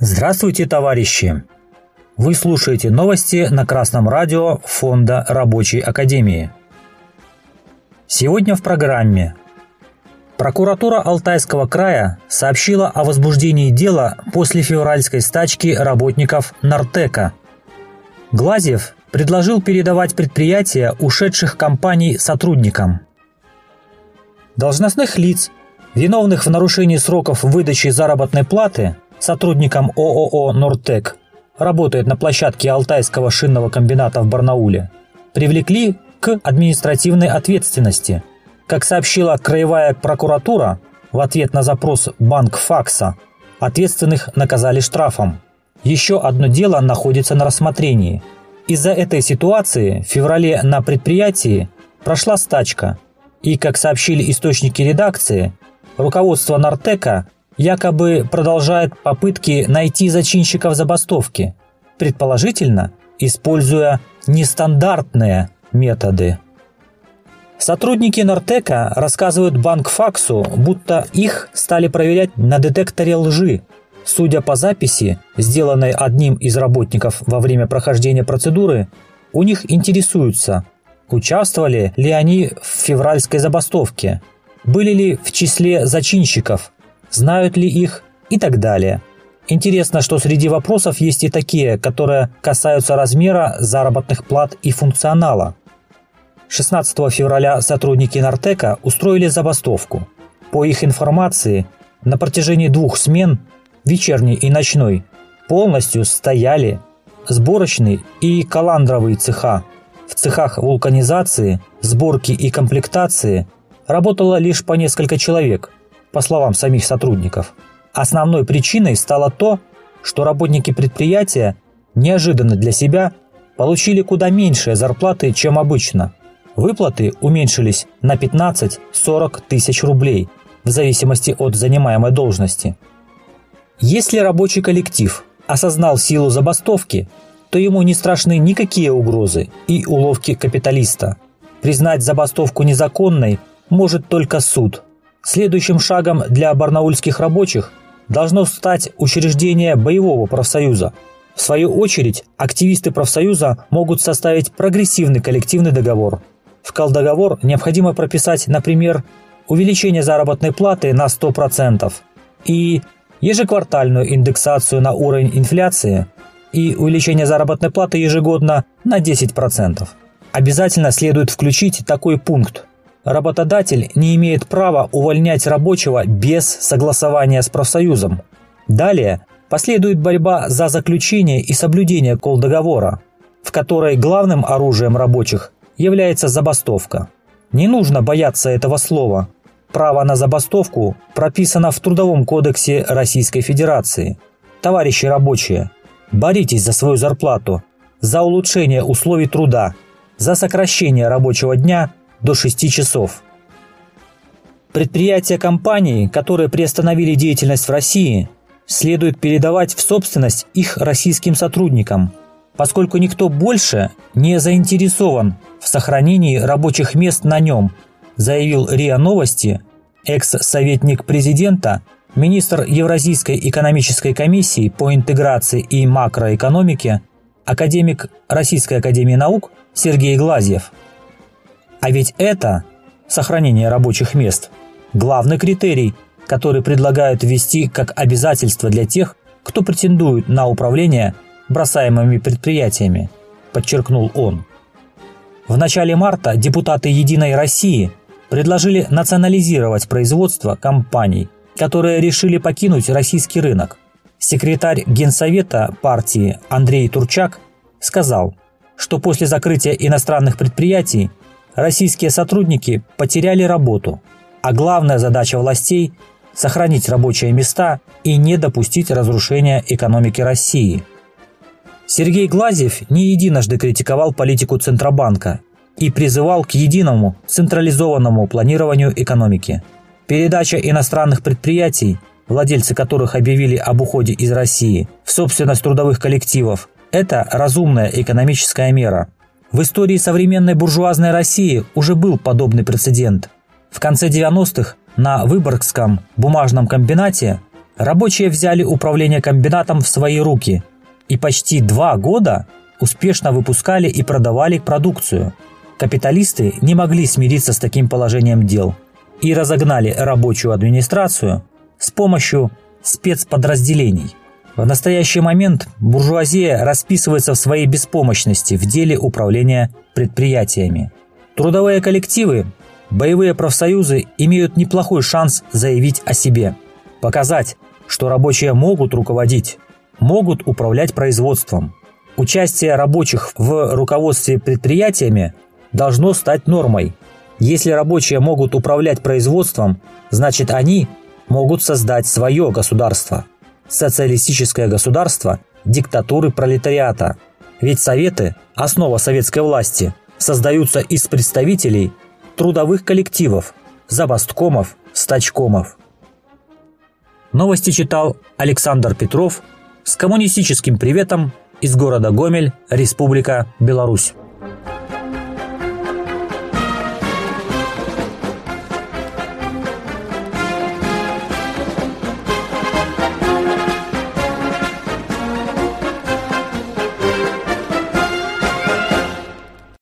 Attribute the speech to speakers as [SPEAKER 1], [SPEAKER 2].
[SPEAKER 1] Здравствуйте, товарищи! Вы слушаете новости на Красном радио Фонда Рабочей Академии. Сегодня в программе Прокуратура Алтайского края сообщила о возбуждении дела после февральской стачки работников Нартека. Глазьев предложил передавать предприятия ушедших компаний сотрудникам. Должностных лиц, виновных в нарушении сроков выдачи заработной платы – сотрудником ООО «Нортек», работает на площадке Алтайского шинного комбината в Барнауле, привлекли к административной ответственности. Как сообщила Краевая прокуратура в ответ на запрос Банк Факса, ответственных наказали штрафом. Еще одно дело находится на рассмотрении. Из-за этой ситуации в феврале на предприятии прошла стачка, и, как сообщили источники редакции, руководство Нортека якобы продолжает попытки найти зачинщиков забастовки, предположительно, используя нестандартные методы. Сотрудники Нортека рассказывают Банкфаксу, будто их стали проверять на детекторе лжи. Судя по записи, сделанной одним из работников во время прохождения процедуры, у них интересуются, участвовали ли они в февральской забастовке, были ли в числе зачинщиков – знают ли их и так далее. Интересно, что среди вопросов есть и такие, которые касаются размера заработных плат и функционала. 16 февраля сотрудники Нартека устроили забастовку. По их информации, на протяжении двух смен, вечерней и ночной, полностью стояли сборочный и каландровый цеха. В цехах вулканизации, сборки и комплектации работало лишь по несколько человек – по словам самих сотрудников. Основной причиной стало то, что работники предприятия неожиданно для себя получили куда меньшие зарплаты, чем обычно. Выплаты уменьшились на 15-40 тысяч рублей в зависимости от занимаемой должности. Если рабочий коллектив осознал силу забастовки, то ему не страшны никакие угрозы и уловки капиталиста. Признать забастовку незаконной может только суд – Следующим шагом для барнаульских рабочих должно стать учреждение боевого профсоюза. В свою очередь, активисты профсоюза могут составить прогрессивный коллективный договор. В колдоговор необходимо прописать, например, увеличение заработной платы на 100% и ежеквартальную индексацию на уровень инфляции и увеличение заработной платы ежегодно на 10%. Обязательно следует включить такой пункт Работодатель не имеет права увольнять рабочего без согласования с профсоюзом. Далее последует борьба за заключение и соблюдение колдоговора, в которой главным оружием рабочих является забастовка. Не нужно бояться этого слова. Право на забастовку прописано в Трудовом кодексе Российской Федерации. Товарищи рабочие, боритесь за свою зарплату, за улучшение условий труда, за сокращение рабочего дня до 6 часов. Предприятия компаний, которые приостановили деятельность в России, следует передавать в собственность их российским сотрудникам, поскольку никто больше не заинтересован в сохранении рабочих мест на нем, заявил РИА Новости экс-советник президента, министр Евразийской экономической комиссии по интеграции и макроэкономике, академик Российской академии наук Сергей Глазьев – а ведь это, сохранение рабочих мест, главный критерий, который предлагают ввести как обязательство для тех, кто претендует на управление бросаемыми предприятиями, подчеркнул он. В начале марта депутаты «Единой России» предложили национализировать производство компаний, которые решили покинуть российский рынок. Секретарь Генсовета партии Андрей Турчак сказал, что после закрытия иностранных предприятий российские сотрудники потеряли работу, а главная задача властей – сохранить рабочие места и не допустить разрушения экономики России. Сергей Глазьев не единожды критиковал политику Центробанка и призывал к единому централизованному планированию экономики. Передача иностранных предприятий, владельцы которых объявили об уходе из России, в собственность трудовых коллективов – это разумная экономическая мера – в истории современной буржуазной России уже был подобный прецедент. В конце 90-х на Выборгском бумажном комбинате Рабочие взяли управление комбинатом в свои руки и почти два года успешно выпускали и продавали продукцию. Капиталисты не могли смириться с таким положением дел и разогнали рабочую администрацию с помощью спецподразделений. В настоящий момент буржуазия расписывается в своей беспомощности в деле управления предприятиями. Трудовые коллективы, боевые профсоюзы имеют неплохой шанс заявить о себе, показать, что рабочие могут руководить, могут управлять производством. Участие рабочих в руководстве предприятиями должно стать нормой. Если рабочие могут управлять производством, значит они могут создать свое государство – социалистическое государство диктатуры пролетариата. Ведь советы, основа советской власти, создаются из представителей трудовых коллективов, забасткомов, стачкомов. Новости читал Александр Петров с коммунистическим приветом из города Гомель, Республика Беларусь.